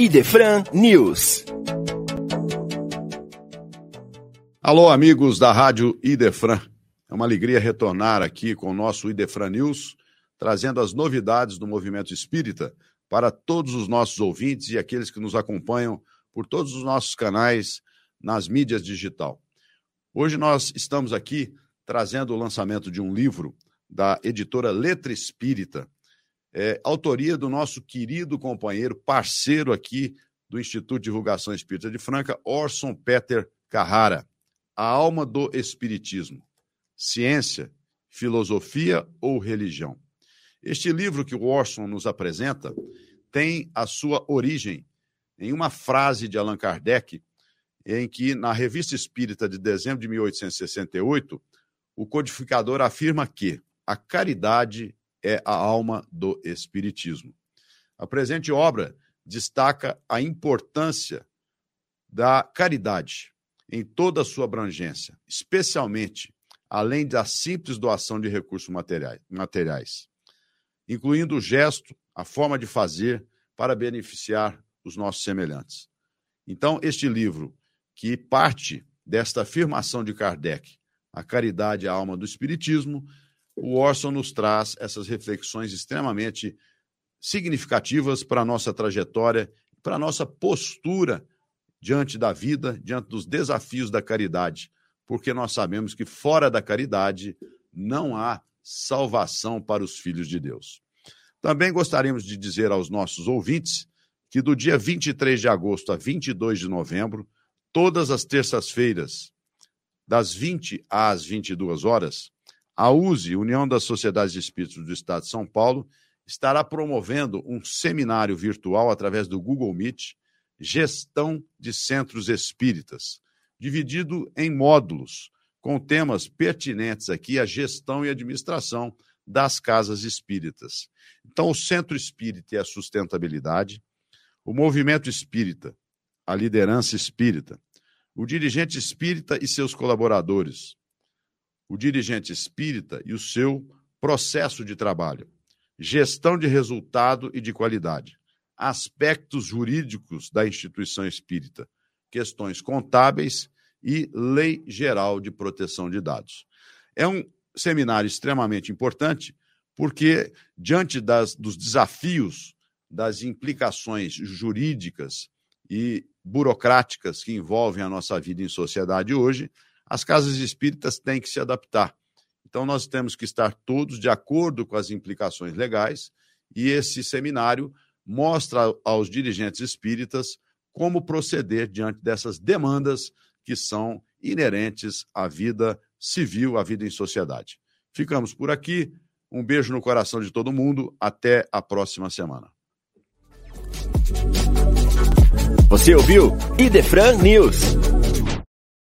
Idefran News. Alô, amigos da Rádio Idefran. É uma alegria retornar aqui com o nosso Idefran News, trazendo as novidades do movimento espírita para todos os nossos ouvintes e aqueles que nos acompanham por todos os nossos canais nas mídias digital. Hoje nós estamos aqui trazendo o lançamento de um livro da editora Letra Espírita, é, autoria do nosso querido companheiro, parceiro aqui do Instituto de Divulgação Espírita de Franca, Orson Peter Carrara. A alma do Espiritismo. Ciência, filosofia ou religião? Este livro que o Orson nos apresenta tem a sua origem em uma frase de Allan Kardec, em que, na Revista Espírita de dezembro de 1868, o codificador afirma que a caridade é a alma do Espiritismo. A presente obra destaca a importância da caridade em toda a sua abrangência, especialmente além da simples doação de recursos materiais, incluindo o gesto, a forma de fazer para beneficiar os nossos semelhantes. Então, este livro, que parte desta afirmação de Kardec, a caridade é a alma do Espiritismo, o Orson nos traz essas reflexões extremamente significativas para a nossa trajetória, para a nossa postura diante da vida, diante dos desafios da caridade, porque nós sabemos que fora da caridade não há salvação para os filhos de Deus. Também gostaríamos de dizer aos nossos ouvintes que do dia 23 de agosto a 22 de novembro, todas as terças-feiras, das 20 às 22 horas, a USE, União das Sociedades de Espíritos do Estado de São Paulo, estará promovendo um seminário virtual através do Google Meet, Gestão de Centros Espíritas, dividido em módulos, com temas pertinentes aqui à gestão e administração das casas espíritas. Então, o Centro Espírita e a Sustentabilidade, o Movimento Espírita, a Liderança Espírita, o Dirigente Espírita e seus colaboradores, o dirigente espírita e o seu processo de trabalho, gestão de resultado e de qualidade, aspectos jurídicos da instituição espírita, questões contábeis e lei geral de proteção de dados. É um seminário extremamente importante porque, diante das, dos desafios, das implicações jurídicas e burocráticas que envolvem a nossa vida em sociedade hoje, as casas espíritas têm que se adaptar. Então, nós temos que estar todos de acordo com as implicações legais, e esse seminário mostra aos dirigentes espíritas como proceder diante dessas demandas que são inerentes à vida civil, à vida em sociedade. Ficamos por aqui. Um beijo no coração de todo mundo. Até a próxima semana. Você ouviu Idefran News.